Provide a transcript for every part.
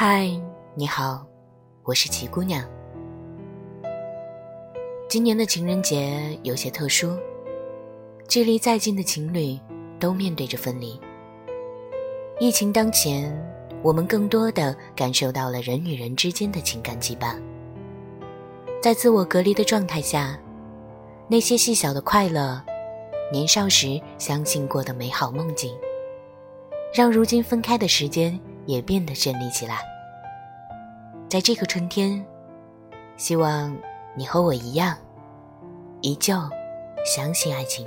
嗨，你好，我是齐姑娘。今年的情人节有些特殊，距离再近的情侣都面对着分离。疫情当前，我们更多的感受到了人与人之间的情感羁绊。在自我隔离的状态下，那些细小的快乐，年少时相信过的美好梦境，让如今分开的时间也变得绚丽起来。在这个春天，希望你和我一样，依旧相信爱情。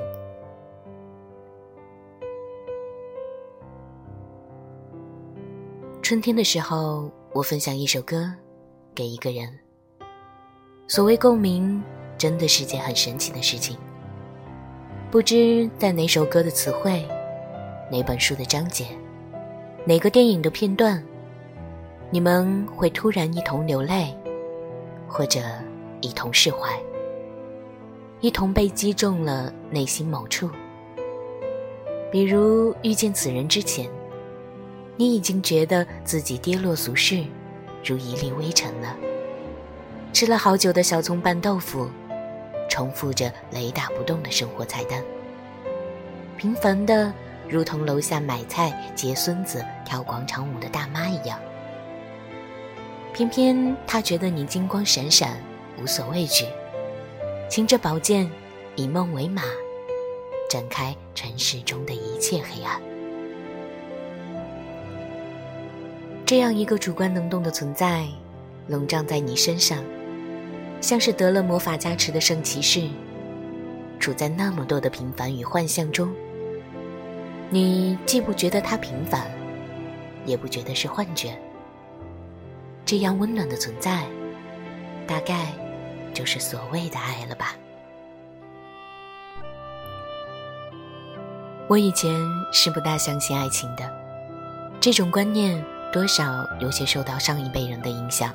春天的时候，我分享一首歌给一个人。所谓共鸣，真的是件很神奇的事情。不知在哪首歌的词汇、哪本书的章节、哪个电影的片段，你们会突然一同流泪，或者一同释怀，一同被击中了内心某处。比如遇见此人之前。你已经觉得自己跌落俗世，如一粒微尘了。吃了好久的小葱拌豆腐，重复着雷打不动的生活菜单，平凡的如同楼下买菜接孙子跳广场舞的大妈一样。偏偏他觉得你金光闪闪，无所畏惧，擎着宝剑，以梦为马，展开尘世中的一切黑暗。这样一个主观能动的存在，笼罩在你身上，像是得了魔法加持的圣骑士，处在那么多的平凡与幻象中。你既不觉得它平凡，也不觉得是幻觉。这样温暖的存在，大概就是所谓的爱了吧。我以前是不大相信爱情的，这种观念。多少有些受到上一辈人的影响，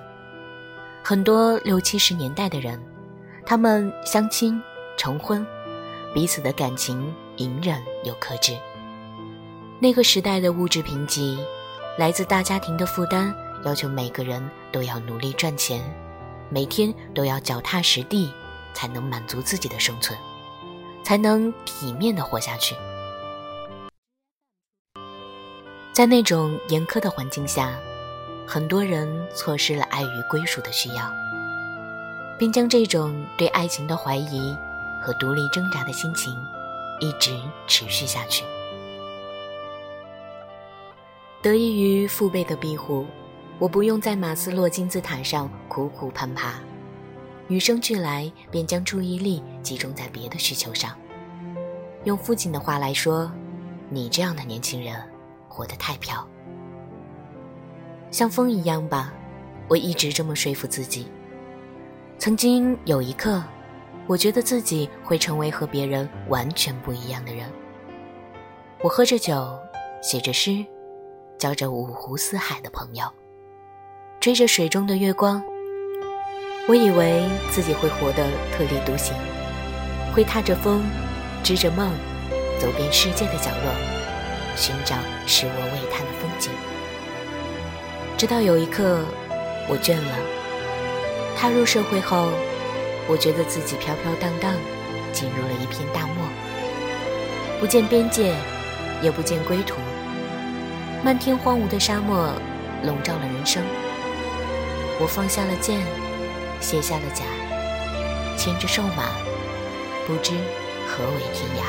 很多六七十年代的人，他们相亲成婚，彼此的感情隐忍又克制。那个时代的物质贫瘠，来自大家庭的负担，要求每个人都要努力赚钱，每天都要脚踏实地，才能满足自己的生存，才能体面的活下去。在那种严苛的环境下，很多人错失了爱与归属的需要，并将这种对爱情的怀疑和独立挣扎的心情一直持续下去。得益于父辈的庇护，我不用在马斯洛金字塔上苦苦攀爬，与生俱来便将注意力集中在别的需求上。用父亲的话来说，你这样的年轻人。活得太飘，像风一样吧。我一直这么说服自己。曾经有一刻，我觉得自己会成为和别人完全不一样的人。我喝着酒，写着诗，交着五湖四海的朋友，追着水中的月光。我以为自己会活得特立独行，会踏着风，织着梦，走遍世界的角落。寻找使我未探的风景，直到有一刻，我倦了。踏入社会后，我觉得自己飘飘荡荡，进入了一片大漠，不见边界，也不见归途。漫天荒芜的沙漠笼罩了人生。我放下了剑，卸下了甲，牵着瘦马，不知何为天涯。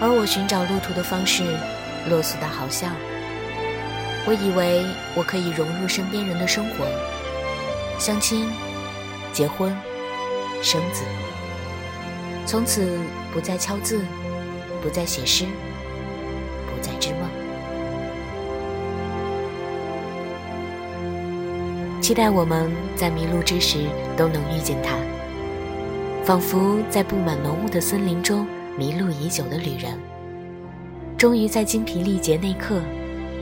而我寻找路途的方式，落俗的好笑。我以为我可以融入身边人的生活，相亲、结婚、生子，从此不再敲字，不再写诗，期待我们在迷路之时都能遇见他，仿佛在布满浓雾的森林中。迷路已久的旅人，终于在精疲力竭那刻，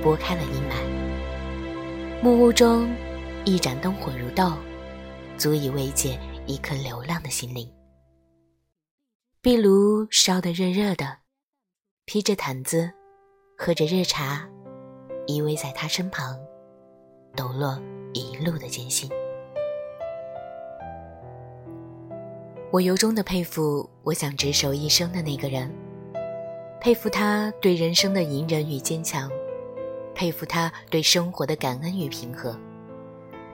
拨开了阴霾。木屋中，一盏灯火如豆，足以慰藉一颗流浪的心灵。壁炉烧得热热的，披着毯子，喝着热茶，依偎在他身旁，抖落一路的艰辛。我由衷的佩服我想执手一生的那个人，佩服他对人生的隐忍与坚强，佩服他对生活的感恩与平和，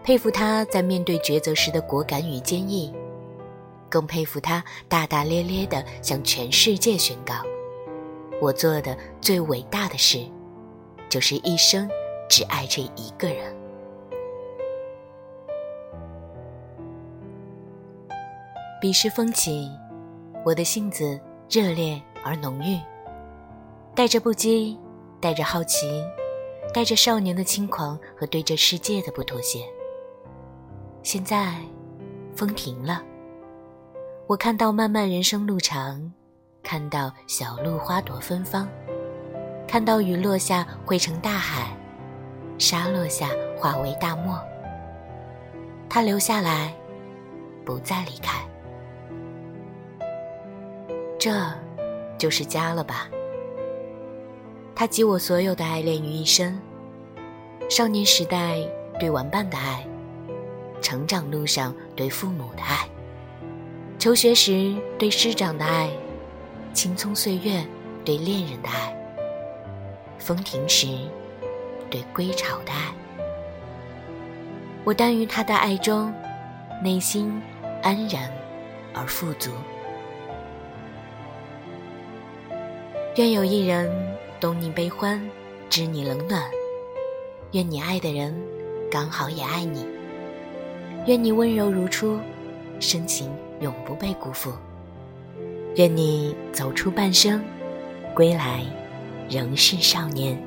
佩服他在面对抉择时的果敢与坚毅，更佩服他大大咧咧的向全世界宣告：我做的最伟大的事，就是一生只爱这一个人。彼时风起，我的性子热烈而浓郁，带着不羁，带着好奇，带着少年的轻狂和对这世界的不妥协。现在，风停了，我看到漫漫人生路长，看到小路花朵芬芳，看到雨落下汇成大海，沙落下化为大漠。他留下来，不再离开。这，就是家了吧？他集我所有的爱恋于一身：少年时代对玩伴的爱，成长路上对父母的爱，求学时对师长的爱，青葱岁月对恋人的爱，风停时对归巢的爱。我耽于他的爱中，内心安然而富足。愿有一人懂你悲欢，知你冷暖；愿你爱的人刚好也爱你；愿你温柔如初，深情永不被辜负；愿你走出半生，归来仍是少年。